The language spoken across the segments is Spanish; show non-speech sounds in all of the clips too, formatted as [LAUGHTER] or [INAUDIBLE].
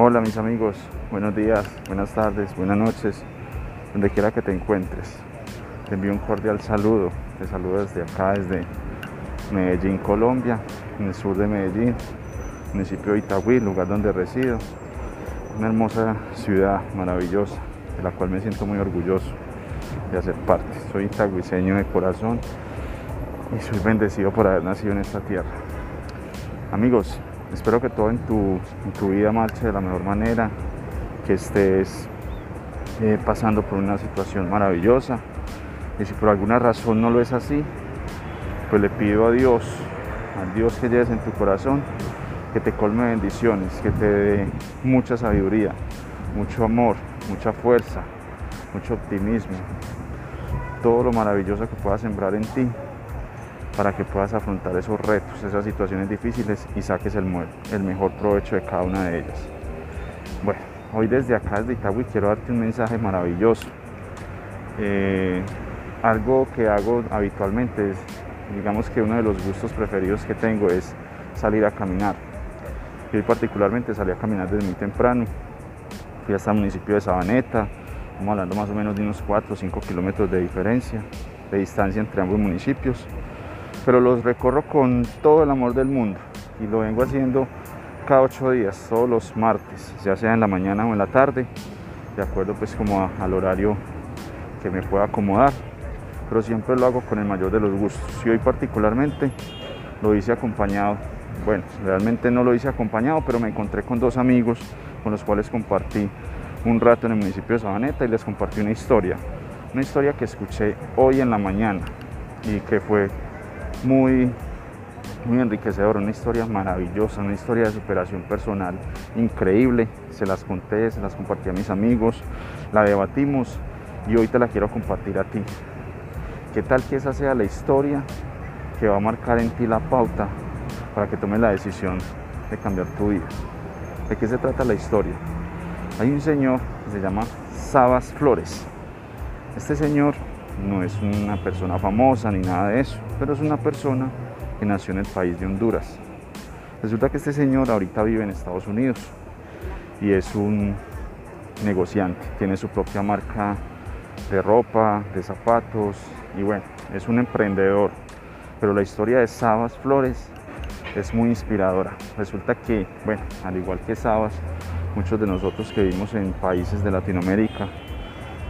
Hola mis amigos, buenos días, buenas tardes, buenas noches, donde quiera que te encuentres. Te envío un cordial saludo, te saludo desde acá, desde Medellín, Colombia, en el sur de Medellín, municipio de Itagüí, lugar donde resido. Una hermosa ciudad maravillosa, de la cual me siento muy orgulloso de hacer parte. Soy itagüiseño de corazón y soy bendecido por haber nacido en esta tierra. Amigos, espero que todo en tu, vida marche de la mejor manera, que estés eh, pasando por una situación maravillosa. Y si por alguna razón no lo es así, pues le pido a Dios, a Dios que lleves en tu corazón, que te colme bendiciones, que te dé mucha sabiduría, mucho amor, mucha fuerza, mucho optimismo, todo lo maravilloso que pueda sembrar en ti para que puedas afrontar esos retos, esas situaciones difíciles y saques el, mejor provecho de cada una de ellas. Bueno, hoy desde acá, desde Itagüí, quiero darte un mensaje maravilloso. Eh, algo que hago habitualmente es, digamos que uno de los gustos preferidos que tengo es salir a caminar. Yo particularmente salí a caminar desde muy temprano. Fui hasta el municipio de Sabaneta, estamos hablando más o menos de unos 4 o 5 kilómetros de diferencia, de distancia entre ambos municipios pero los recorro con todo el amor del mundo y lo vengo haciendo cada ocho días, todos los martes, ya sea en la mañana o en la tarde, de acuerdo pues como al horario que me pueda acomodar, pero siempre lo hago con el mayor de los gustos. Y hoy particularmente lo hice acompañado, bueno, realmente no lo hice acompañado, pero me encontré con dos amigos con los cuales compartí un rato en el municipio de Sabaneta y les compartí una historia, una historia que escuché hoy en la mañana y que fue muy, muy enriquecedor, una historia maravillosa, una historia de superación personal increíble. Se las conté, se las compartí a mis amigos, la debatimos y hoy te la quiero compartir a ti. ¿Qué tal que esa sea la historia que va a marcar en ti la pauta para que tomes la decisión de cambiar tu vida? ¿De qué se trata la historia? Hay un señor que se llama Sabas Flores. Este señor no es una persona famosa ni nada de eso, pero es una persona que nació en el país de Honduras. Resulta que este señor ahorita vive en Estados Unidos y es un negociante, tiene su propia marca de ropa, de zapatos y bueno, es un emprendedor. Pero la historia de Sabas Flores es muy inspiradora. Resulta que, bueno, al igual que Sabas, muchos de nosotros que vivimos en países de Latinoamérica,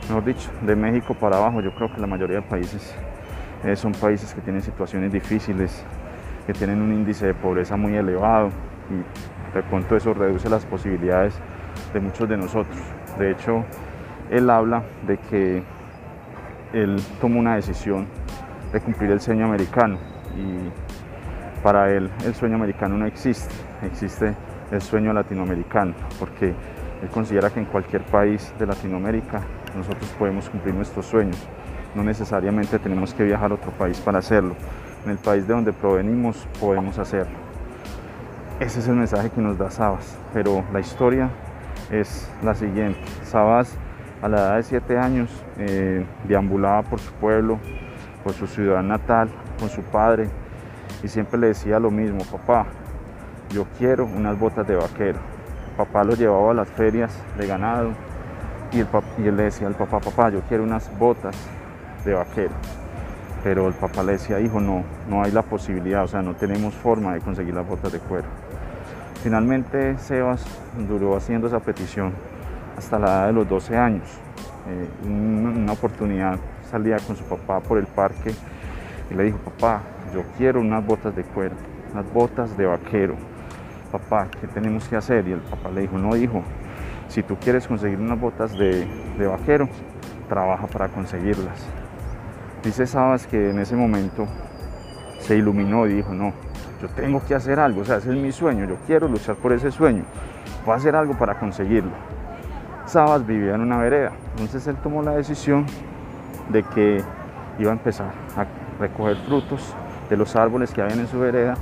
mejor dicho, de México para abajo, yo creo que la mayoría de países eh, son países que tienen situaciones difíciles, que tienen un índice de pobreza muy elevado y de pronto eso reduce las posibilidades de muchos de nosotros. De hecho, él habla de que él tomó una decisión de cumplir el sueño americano y para él el sueño americano no existe, existe el sueño latinoamericano, porque él considera que en cualquier país de Latinoamérica nosotros podemos cumplir nuestros sueños. No necesariamente tenemos que viajar a otro país para hacerlo. En el país de donde provenimos podemos hacerlo. Ese es el mensaje que nos da Sabas. Pero la historia es la siguiente. Sabas a la edad de 7 años eh, deambulaba por su pueblo, por su ciudad natal, con su padre y siempre le decía lo mismo, papá, yo quiero unas botas de vaquero. Papá lo llevaba a las ferias de ganado, y, él le decía al papá, papá, yo quiero unas botas de vaquero. Pero el papá le decía, hijo, no, no hay la posibilidad, o sea, no tenemos forma de conseguir las botas de cuero. Finalmente Sebas duró haciendo esa petición hasta la edad de los 12 años. Eh, una oportunidad salía con su papá por el parque y le dijo, papá, yo quiero unas botas de cuero, unas botas de vaquero. Papá, ¿qué tenemos que hacer? Y el papá le dijo, no, hijo, si tú quieres conseguir unas botas de, vaquero, trabaja para conseguirlas. Dice Sabas que en ese momento se iluminó y dijo, no, yo tengo que hacer algo, o sea, ese es mi sueño, yo quiero luchar por ese sueño, voy a hacer algo para conseguirlo. Sabas vivía en una vereda, entonces él tomó la decisión de que iba a empezar a recoger frutos de los árboles que habían en su vereda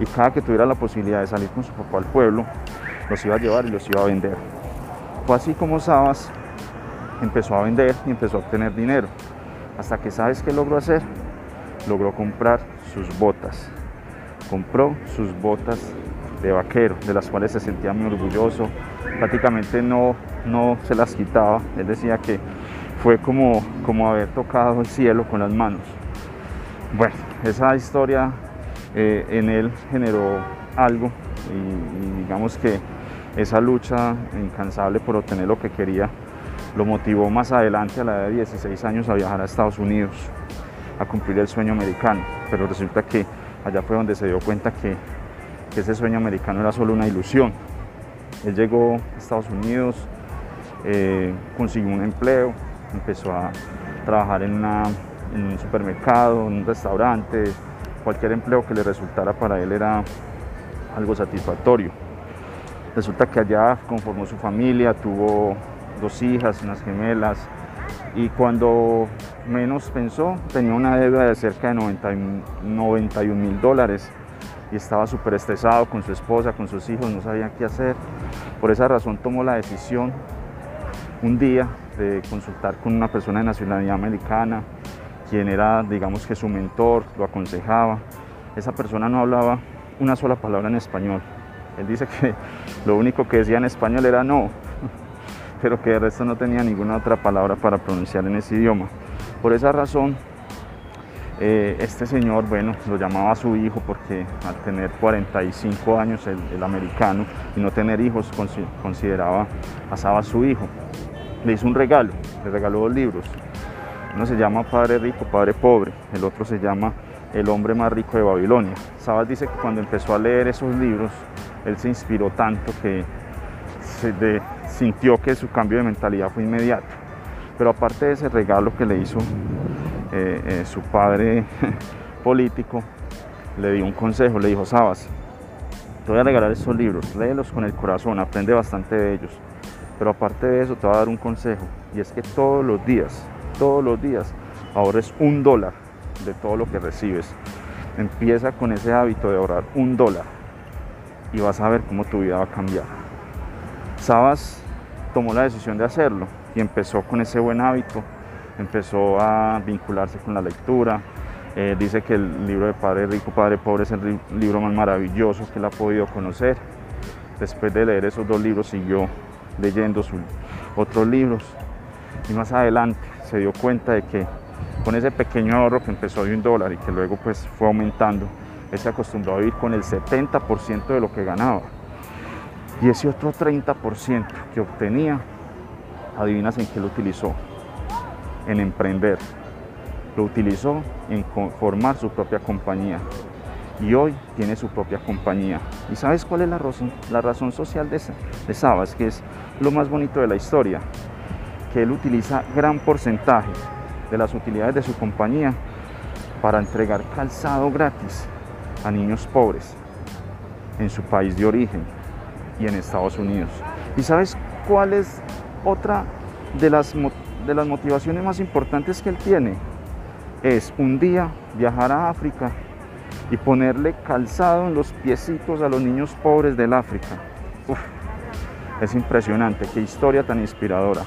y cada que tuviera la posibilidad de salir con su papá al pueblo, los iba a llevar y los iba a vender. Así como Sabas empezó a vender y empezó a obtener dinero. Hasta que sabes qué logró hacer? Logró comprar sus botas. Compró sus botas de vaquero, de las cuales se sentía muy orgulloso, prácticamente no, no se las quitaba. Él decía que fue como, como haber tocado el cielo con las manos. Bueno, esa historia eh, en él generó algo y, digamos que esa lucha incansable por obtener lo que quería lo motivó más adelante a la edad de 16 años a viajar a Estados Unidos a cumplir el sueño americano. Pero resulta que allá fue donde se dio cuenta que, ese sueño americano era solo una ilusión. Él llegó a Estados Unidos, eh, consiguió un empleo, empezó a trabajar en, en un supermercado, en un restaurante, cualquier empleo que le resultara para él era algo satisfactorio. Resulta que allá conformó su familia, tuvo dos hijas, unas gemelas, y cuando menos pensó tenía una deuda de cerca de 91 mil dólares y estaba súper estresado con su esposa, con sus hijos, no sabía qué hacer. Por esa razón tomó la decisión un día de consultar con una persona de nacionalidad americana, quien era, digamos que su mentor, lo aconsejaba. Esa persona no hablaba una sola palabra en español. Él dice que lo único que decía en español era no, pero que de resto no tenía ninguna otra palabra para pronunciar en ese idioma. Por esa razón, eh, este señor, bueno, lo llamaba su hijo porque al tener 45 años el, americano y no tener hijos, consideraba, asaba a su hijo. Le hizo un regalo, le regaló dos libros. Uno se llama Padre Rico, Padre Pobre, el otro se llama El hombre más rico de Babilonia. Sabas dice que cuando empezó a leer esos libros, él se inspiró tanto que sintió que su cambio de mentalidad fue inmediato. Pero aparte de ese regalo que le hizo eh, eh, su padre [LAUGHS] político, le dio un consejo, le dijo, Sabas, te voy a regalar estos libros, léelos con el corazón, aprende bastante de ellos. Pero aparte de eso, te voy a dar un consejo, y es que todos los días, todos los días, ahorres un dólar de todo lo que recibes. Empieza con ese hábito de ahorrar un dólar y vas a ver cómo tu vida va a cambiar. Sabas tomó la decisión de hacerlo y empezó con ese buen hábito, empezó a vincularse con la lectura. Eh, dice que el libro de Padre Rico, Padre Pobre es el libro más maravilloso que él ha podido conocer. Después de leer esos dos libros siguió leyendo otros libros y más adelante se dio cuenta de que con ese pequeño ahorro que empezó de un dólar y que luego pues fue aumentando, él se acostumbró a vivir con el 70% de lo que ganaba. Y ese otro 30% que obtenía, adivinas en qué lo utilizó. En emprender. Lo utilizó en formar su propia compañía. Y hoy tiene su propia compañía. ¿Y sabes cuál es la razón, social de, de Sabas? Que es lo más bonito de la historia. Que él utiliza gran porcentaje de las utilidades de su compañía para entregar calzado gratis a niños pobres en su país de origen y en Estados Unidos. ¿Y sabes cuál es otra de las, de las motivaciones más importantes que él tiene? Es un día viajar a África y ponerle calzado en los piecitos a los niños pobres del África. es impresionante, qué historia tan inspiradora.